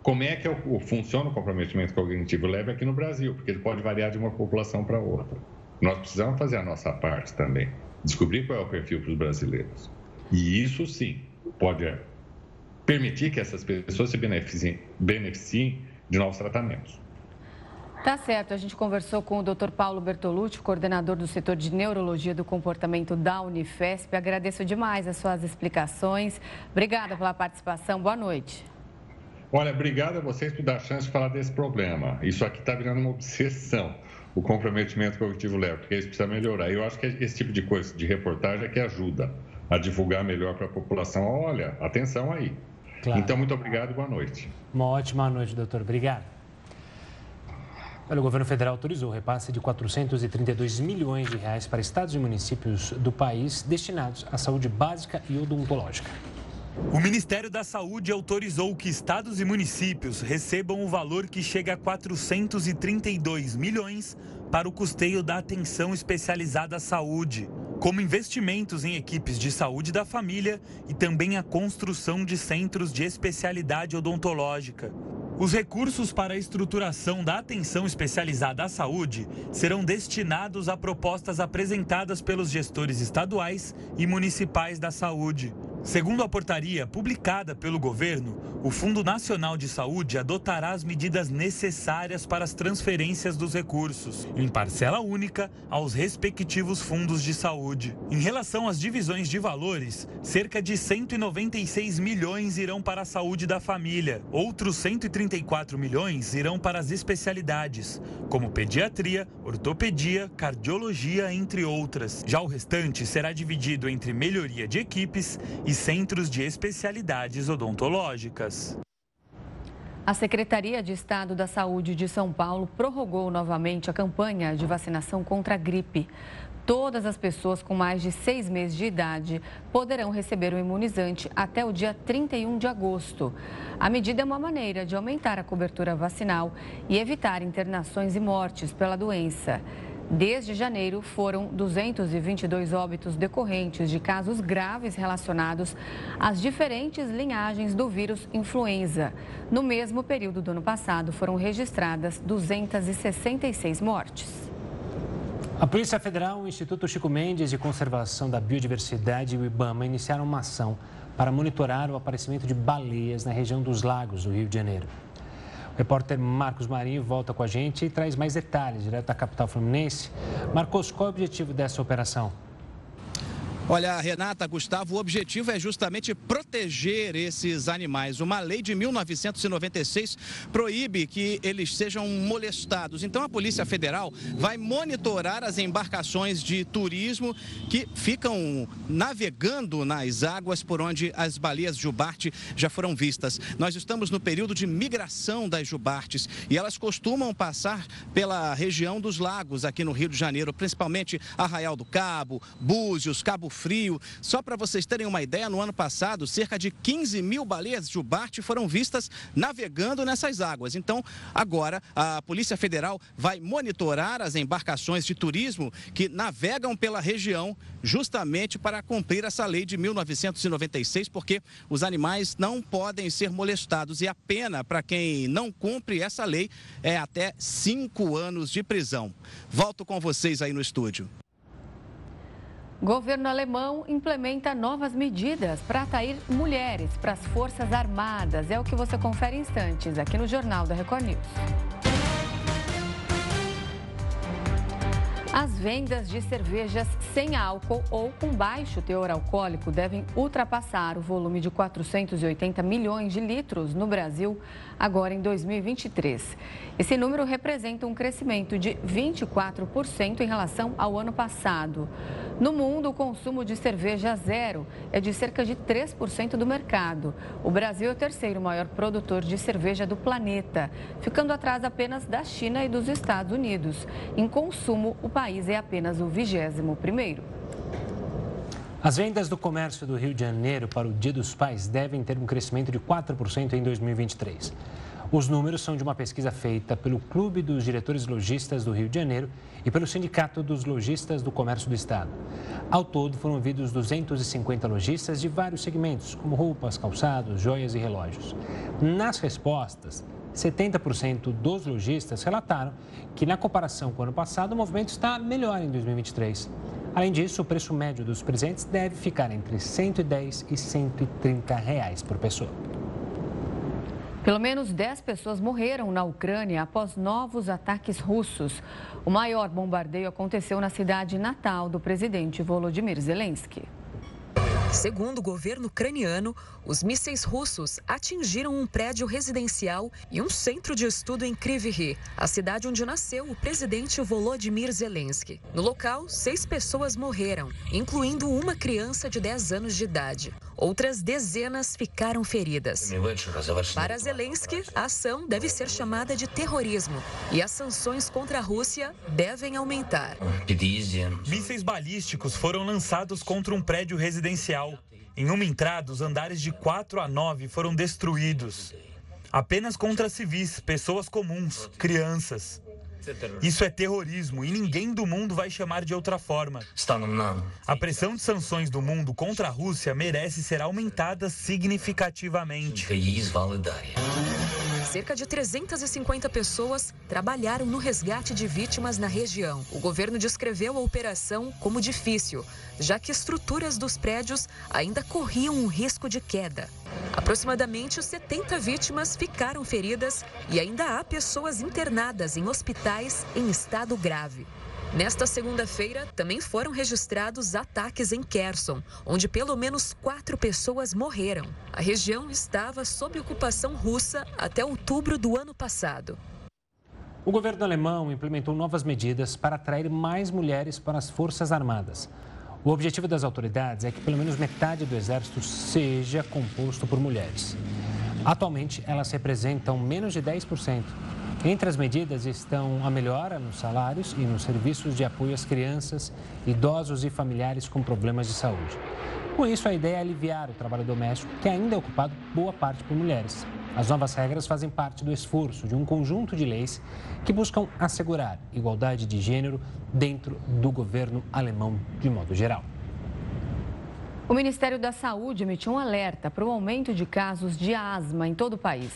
como é que é o, funciona o comprometimento cognitivo leve aqui no Brasil, porque ele pode variar de uma população para outra. Nós precisamos fazer a nossa parte também, descobrir qual é o perfil para os brasileiros. E isso sim pode permitir que essas pessoas se beneficiem, beneficiem de novos tratamentos. Tá certo, a gente conversou com o Dr. Paulo Bertolucci, coordenador do setor de neurologia do comportamento da Unifesp. Agradeço demais as suas explicações. Obrigada pela participação. Boa noite. Olha, obrigado a vocês por dar a chance de falar desse problema. Isso aqui está virando uma obsessão, o comprometimento cognitivo leve, porque isso precisa melhorar. Eu acho que esse tipo de coisa, de reportagem, é que ajuda a divulgar melhor para a população. Olha, atenção aí. Claro. Então, muito obrigado e boa noite. Uma ótima noite, doutor. Obrigado. o governo federal autorizou o repasse de 432 milhões de reais para estados e municípios do país destinados à saúde básica e odontológica. O Ministério da Saúde autorizou que estados e municípios recebam o valor que chega a 432 milhões para o custeio da atenção especializada à saúde, como investimentos em equipes de saúde da família e também a construção de centros de especialidade odontológica. Os recursos para a estruturação da atenção especializada à saúde serão destinados a propostas apresentadas pelos gestores estaduais e municipais da saúde. Segundo a portaria publicada pelo governo, o Fundo Nacional de Saúde adotará as medidas necessárias para as transferências dos recursos, em parcela única, aos respectivos fundos de saúde. Em relação às divisões de valores, cerca de 196 milhões irão para a saúde da família, outros 134 milhões irão para as especialidades, como pediatria, ortopedia, cardiologia, entre outras. Já o restante será dividido entre melhoria de equipes e centros de especialidades odontológicas. A Secretaria de Estado da Saúde de São Paulo prorrogou novamente a campanha de vacinação contra a gripe. Todas as pessoas com mais de seis meses de idade poderão receber o imunizante até o dia 31 de agosto. A medida é uma maneira de aumentar a cobertura vacinal e evitar internações e mortes pela doença. Desde janeiro, foram 222 óbitos decorrentes de casos graves relacionados às diferentes linhagens do vírus influenza. No mesmo período do ano passado, foram registradas 266 mortes. A Polícia Federal, o Instituto Chico Mendes de Conservação da Biodiversidade e o IBAMA iniciaram uma ação para monitorar o aparecimento de baleias na região dos lagos do Rio de Janeiro. Repórter Marcos Marinho volta com a gente e traz mais detalhes direto da capital fluminense. Marcos, qual é o objetivo dessa operação? Olha, Renata, Gustavo, o objetivo é justamente proteger esses animais. Uma lei de 1996 proíbe que eles sejam molestados. Então, a Polícia Federal vai monitorar as embarcações de turismo que ficam navegando nas águas por onde as baleias jubarte já foram vistas. Nós estamos no período de migração das jubartes e elas costumam passar pela região dos lagos aqui no Rio de Janeiro, principalmente Arraial do Cabo, Búzios, Cabo Frio. Só para vocês terem uma ideia, no ano passado, cerca de 15 mil baleias jubarte foram vistas navegando nessas águas. Então, agora, a Polícia Federal vai monitorar as embarcações de turismo que navegam pela região justamente para cumprir essa lei de 1996, porque os animais não podem ser molestados e a pena para quem não cumpre essa lei é até cinco anos de prisão. Volto com vocês aí no estúdio. Governo alemão implementa novas medidas para atrair mulheres para as Forças Armadas. É o que você confere em instantes aqui no Jornal da Record News. As vendas de cervejas sem álcool ou com baixo teor alcoólico devem ultrapassar o volume de 480 milhões de litros no Brasil agora em 2023. Esse número representa um crescimento de 24% em relação ao ano passado. No mundo, o consumo de cerveja zero é de cerca de 3% do mercado. O Brasil é o terceiro maior produtor de cerveja do planeta, ficando atrás apenas da China e dos Estados Unidos. Em consumo, o país é apenas o vigésimo primeiro. As vendas do comércio do Rio de Janeiro para o Dia dos Pais devem ter um crescimento de 4% em 2023. Os números são de uma pesquisa feita pelo Clube dos Diretores Logistas do Rio de Janeiro e pelo Sindicato dos Lojistas do Comércio do Estado. Ao todo, foram ouvidos 250 lojistas de vários segmentos, como roupas, calçados, joias e relógios. Nas respostas, 70% dos lojistas relataram que, na comparação com o ano passado, o movimento está melhor em 2023. Além disso, o preço médio dos presentes deve ficar entre 110 e 130 reais por pessoa. Pelo menos 10 pessoas morreram na Ucrânia após novos ataques russos. O maior bombardeio aconteceu na cidade natal do presidente Volodymyr Zelensky. Segundo o governo ucraniano, os mísseis russos atingiram um prédio residencial e um centro de estudo em Kryvyi, a cidade onde nasceu o presidente Volodymyr Zelensky. No local, seis pessoas morreram, incluindo uma criança de 10 anos de idade. Outras dezenas ficaram feridas. Para Zelensky, a ação deve ser chamada de terrorismo e as sanções contra a Rússia devem aumentar. Mísseis balísticos foram lançados contra um prédio residencial em uma entrada, os andares de 4 a 9 foram destruídos. Apenas contra civis, pessoas comuns, crianças. Isso é terrorismo e ninguém do mundo vai chamar de outra forma. A pressão de sanções do mundo contra a Rússia merece ser aumentada significativamente. Cerca de 350 pessoas trabalharam no resgate de vítimas na região. O governo descreveu a operação como difícil, já que estruturas dos prédios ainda corriam um risco de queda. Aproximadamente 70 vítimas ficaram feridas e ainda há pessoas internadas em hospitais em estado grave. Nesta segunda-feira, também foram registrados ataques em Kherson, onde pelo menos quatro pessoas morreram. A região estava sob ocupação russa até outubro do ano passado. O governo alemão implementou novas medidas para atrair mais mulheres para as Forças Armadas. O objetivo das autoridades é que pelo menos metade do exército seja composto por mulheres. Atualmente, elas representam menos de 10%. Entre as medidas estão a melhora nos salários e nos serviços de apoio às crianças, idosos e familiares com problemas de saúde. Com isso, a ideia é aliviar o trabalho doméstico, que ainda é ocupado boa parte por mulheres. As novas regras fazem parte do esforço de um conjunto de leis que buscam assegurar igualdade de gênero dentro do governo alemão de modo geral. O Ministério da Saúde emitiu um alerta para o aumento de casos de asma em todo o país.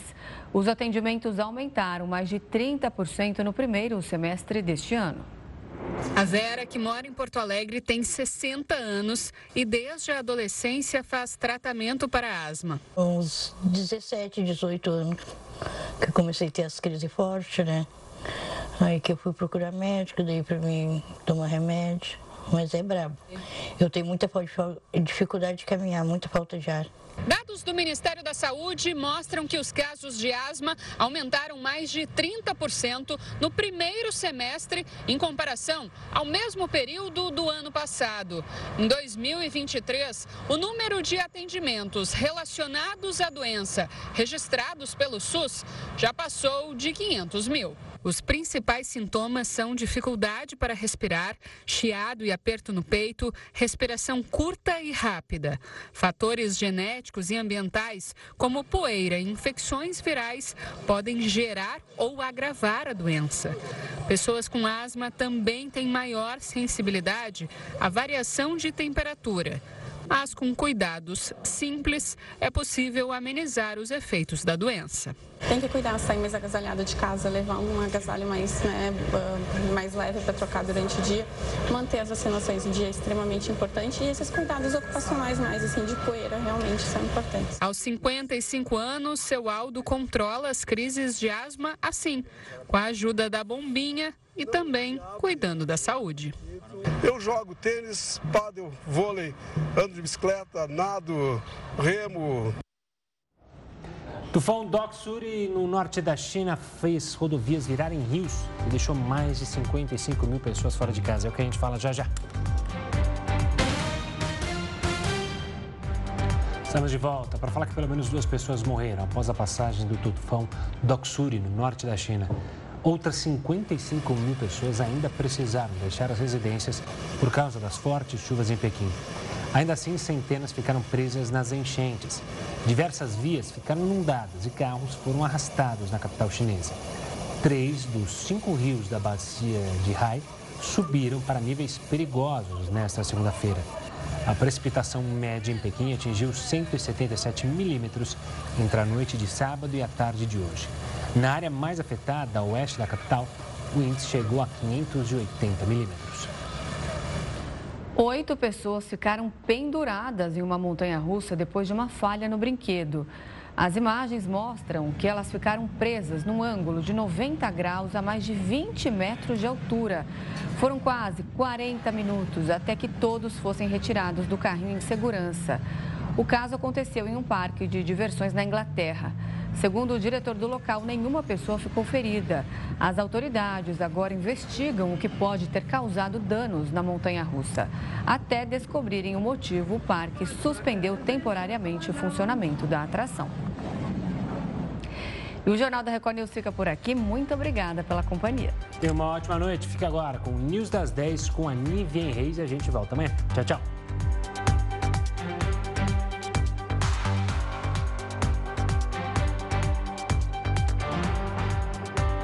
Os atendimentos aumentaram mais de 30% no primeiro semestre deste ano. A Vera, que mora em Porto Alegre, tem 60 anos e desde a adolescência faz tratamento para asma. Uns 17, 18 anos que eu comecei a ter as crises fortes, né? Aí que eu fui procurar médico, daí para mim tomar remédio. Mas é brabo. Eu tenho muita dificuldade de caminhar, muita falta de ar. Dados do Ministério da Saúde mostram que os casos de asma aumentaram mais de 30% no primeiro semestre em comparação ao mesmo período do ano passado. Em 2023, o número de atendimentos relacionados à doença registrados pelo SUS já passou de 500 mil. Os principais sintomas são dificuldade para respirar, chiado e aperto no peito, respiração curta e rápida. Fatores genéticos e ambientais, como poeira e infecções virais, podem gerar ou agravar a doença. Pessoas com asma também têm maior sensibilidade à variação de temperatura mas com cuidados simples é possível amenizar os efeitos da doença. Tem que cuidar, sair mais agasalhado de casa, levar um agasalho mais, né, mais leve para trocar durante o dia, manter as vacinações do dia é extremamente importante e esses cuidados ocupacionais mais assim de poeira realmente são importantes. Aos 55 anos, seu Aldo controla as crises de asma assim, com a ajuda da bombinha e também cuidando da saúde. Eu jogo tênis, pádel, vôlei, ando de bicicleta, nado, remo. Tufão Doksuri, no norte da China, fez rodovias virarem rios e deixou mais de 55 mil pessoas fora de casa. É o que a gente fala já já. Estamos de volta para falar que pelo menos duas pessoas morreram após a passagem do tufão Doksuri, no norte da China. Outras 55 mil pessoas ainda precisaram deixar as residências por causa das fortes chuvas em Pequim. Ainda assim, centenas ficaram presas nas enchentes. Diversas vias ficaram inundadas e carros foram arrastados na capital chinesa. Três dos cinco rios da bacia de Hai subiram para níveis perigosos nesta segunda-feira. A precipitação média em Pequim atingiu 177 milímetros entre a noite de sábado e a tarde de hoje. Na área mais afetada, a oeste da capital, o índice chegou a 580 milímetros. Oito pessoas ficaram penduradas em uma montanha-russa depois de uma falha no brinquedo. As imagens mostram que elas ficaram presas num ângulo de 90 graus a mais de 20 metros de altura. Foram quase 40 minutos até que todos fossem retirados do carrinho em segurança. O caso aconteceu em um parque de diversões na Inglaterra. Segundo o diretor do local, nenhuma pessoa ficou ferida. As autoridades agora investigam o que pode ter causado danos na montanha-russa. Até descobrirem o motivo, o parque suspendeu temporariamente o funcionamento da atração. E o Jornal da Record News fica por aqui. Muito obrigada pela companhia. Tenha uma ótima noite. Fica agora com o News das 10 com a Nivien Reis e a gente volta amanhã. Tchau, tchau.